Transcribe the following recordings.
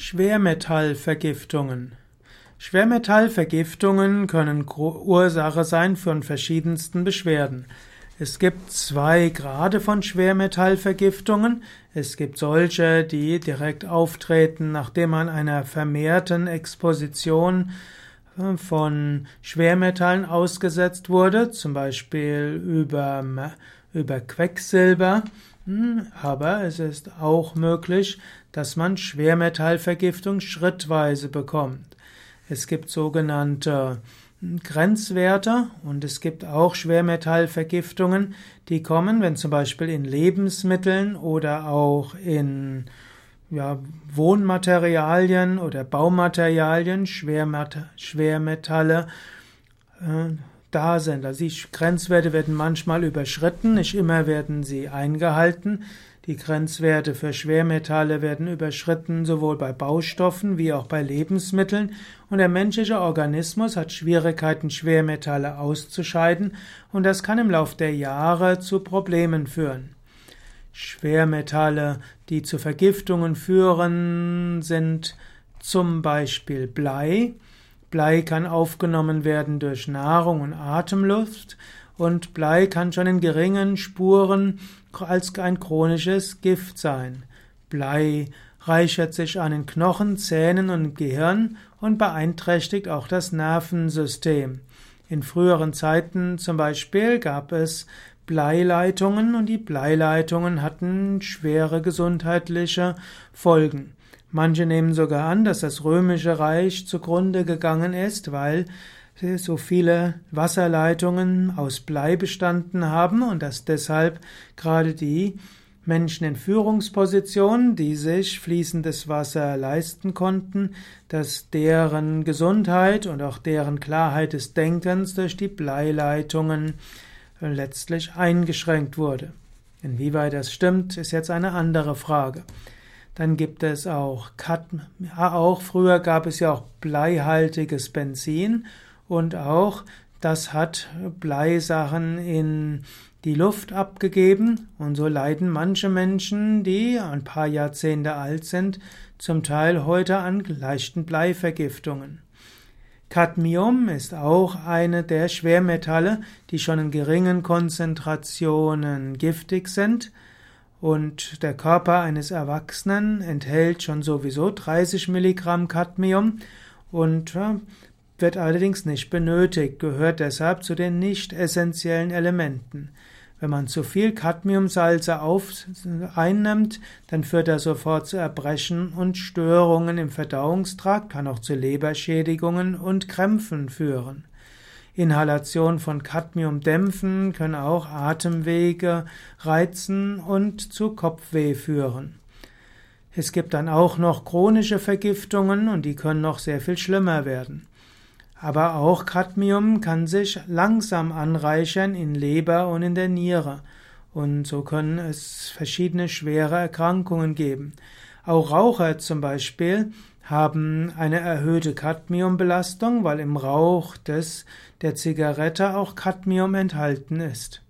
Schwermetallvergiftungen. Schwermetallvergiftungen können Ursache sein von verschiedensten Beschwerden. Es gibt zwei Grade von Schwermetallvergiftungen. Es gibt solche, die direkt auftreten, nachdem man einer vermehrten Exposition äh, von Schwermetallen ausgesetzt wurde, zum Beispiel über, über Quecksilber aber es ist auch möglich, dass man Schwermetallvergiftung schrittweise bekommt. Es gibt sogenannte hm, Grenzwerte und es gibt auch Schwermetallvergiftungen, die kommen, wenn zum Beispiel in Lebensmitteln oder auch in ja, Wohnmaterialien oder Baumaterialien Schwermetalle äh, da sind. Also die Grenzwerte werden manchmal überschritten, nicht immer werden sie eingehalten. Die Grenzwerte für Schwermetalle werden überschritten, sowohl bei Baustoffen wie auch bei Lebensmitteln. Und der menschliche Organismus hat Schwierigkeiten, Schwermetalle auszuscheiden. Und das kann im Laufe der Jahre zu Problemen führen. Schwermetalle, die zu Vergiftungen führen, sind zum Beispiel Blei. Blei kann aufgenommen werden durch Nahrung und Atemluft und Blei kann schon in geringen Spuren als ein chronisches Gift sein. Blei reichert sich an den Knochen, Zähnen und Gehirn und beeinträchtigt auch das Nervensystem. In früheren Zeiten zum Beispiel gab es Bleileitungen und die Bleileitungen hatten schwere gesundheitliche Folgen. Manche nehmen sogar an, dass das römische Reich zugrunde gegangen ist, weil so viele Wasserleitungen aus Blei bestanden haben und dass deshalb gerade die Menschen in Führungspositionen, die sich fließendes Wasser leisten konnten, dass deren Gesundheit und auch deren Klarheit des Denkens durch die Bleileitungen letztlich eingeschränkt wurde. Inwieweit das stimmt, ist jetzt eine andere Frage. Dann gibt es auch Cadm ja, auch früher gab es ja auch bleihaltiges Benzin und auch das hat Bleisachen in die Luft abgegeben und so leiden manche Menschen, die ein paar Jahrzehnte alt sind, zum Teil heute an leichten Bleivergiftungen. Cadmium ist auch eine der Schwermetalle, die schon in geringen Konzentrationen giftig sind und der Körper eines Erwachsenen enthält schon sowieso 30 Milligramm Cadmium und wird allerdings nicht benötigt, gehört deshalb zu den nicht essentiellen Elementen. Wenn man zu viel Cadmiumsalze auf, einnimmt, dann führt das sofort zu Erbrechen und Störungen im Verdauungstrakt, kann auch zu Leberschädigungen und Krämpfen führen. Inhalation von Cadmiumdämpfen können auch Atemwege reizen und zu Kopfweh führen. Es gibt dann auch noch chronische Vergiftungen und die können noch sehr viel schlimmer werden. Aber auch Cadmium kann sich langsam anreichern in Leber und in der Niere. Und so können es verschiedene schwere Erkrankungen geben. Auch Raucher zum Beispiel haben eine erhöhte Cadmiumbelastung, weil im Rauch des, der Zigarette auch Cadmium enthalten ist.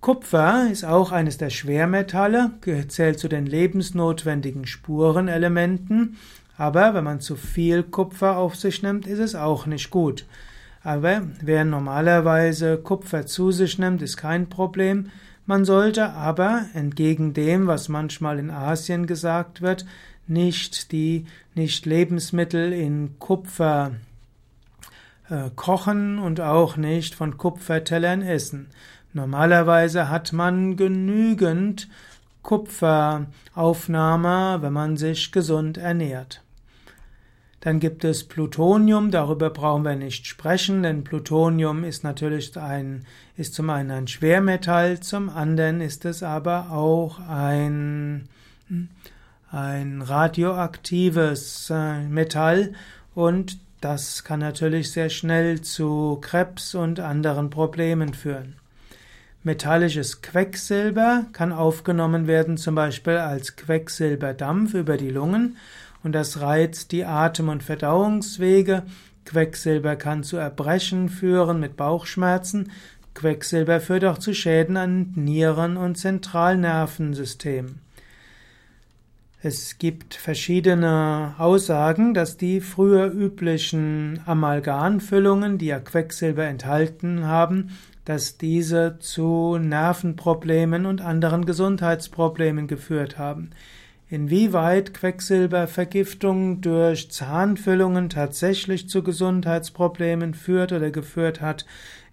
Kupfer ist auch eines der Schwermetalle, zählt zu den lebensnotwendigen Spurenelementen, aber wenn man zu viel Kupfer auf sich nimmt, ist es auch nicht gut. Aber wer normalerweise Kupfer zu sich nimmt, ist kein Problem. Man sollte aber, entgegen dem, was manchmal in Asien gesagt wird, nicht die, nicht Lebensmittel in Kupfer äh, kochen und auch nicht von Kupfertellern essen. Normalerweise hat man genügend Kupferaufnahme, wenn man sich gesund ernährt. Dann gibt es Plutonium, darüber brauchen wir nicht sprechen, denn Plutonium ist natürlich ein, ist zum einen ein Schwermetall, zum anderen ist es aber auch ein, hm, ein radioaktives äh, Metall und das kann natürlich sehr schnell zu Krebs und anderen Problemen führen. Metallisches Quecksilber kann aufgenommen werden, zum Beispiel als Quecksilberdampf über die Lungen, und das reizt die Atem- und Verdauungswege. Quecksilber kann zu Erbrechen führen mit Bauchschmerzen. Quecksilber führt auch zu Schäden an Nieren und Zentralnervensystem. Es gibt verschiedene Aussagen, dass die früher üblichen Amalgamfüllungen, die ja Quecksilber enthalten haben, dass diese zu Nervenproblemen und anderen Gesundheitsproblemen geführt haben. Inwieweit Quecksilbervergiftung durch Zahnfüllungen tatsächlich zu Gesundheitsproblemen führt oder geführt hat,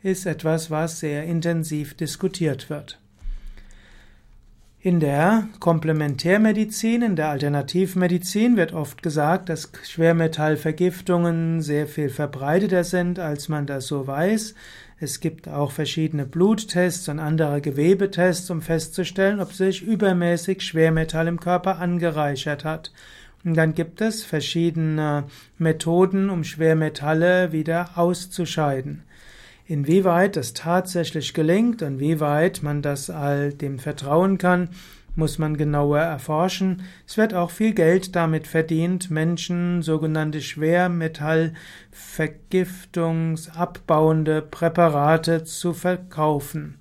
ist etwas, was sehr intensiv diskutiert wird. In der Komplementärmedizin, in der Alternativmedizin wird oft gesagt, dass Schwermetallvergiftungen sehr viel verbreiteter sind, als man das so weiß. Es gibt auch verschiedene Bluttests und andere Gewebetests, um festzustellen, ob sich übermäßig Schwermetall im Körper angereichert hat. Und dann gibt es verschiedene Methoden, um Schwermetalle wieder auszuscheiden. Inwieweit das tatsächlich gelingt und wie weit man das all dem vertrauen kann, muss man genauer erforschen. Es wird auch viel Geld damit verdient, Menschen sogenannte Schwermetallvergiftungsabbauende Präparate zu verkaufen.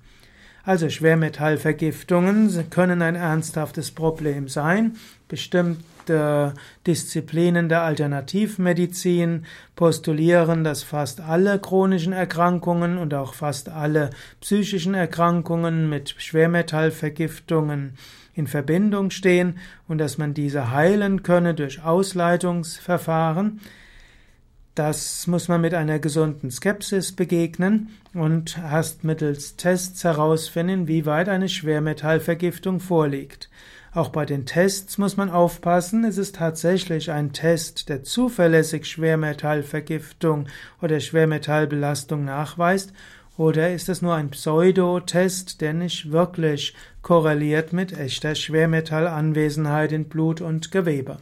Also Schwermetallvergiftungen können ein ernsthaftes Problem sein. Bestimmte Disziplinen der Alternativmedizin postulieren, dass fast alle chronischen Erkrankungen und auch fast alle psychischen Erkrankungen mit Schwermetallvergiftungen in Verbindung stehen und dass man diese heilen könne durch Ausleitungsverfahren. Das muss man mit einer gesunden Skepsis begegnen und erst mittels Tests herausfinden, wie weit eine Schwermetallvergiftung vorliegt. Auch bei den Tests muss man aufpassen, ist es tatsächlich ein Test, der zuverlässig Schwermetallvergiftung oder Schwermetallbelastung nachweist, oder ist es nur ein Pseudotest, der nicht wirklich korreliert mit echter Schwermetallanwesenheit in Blut und Gewebe?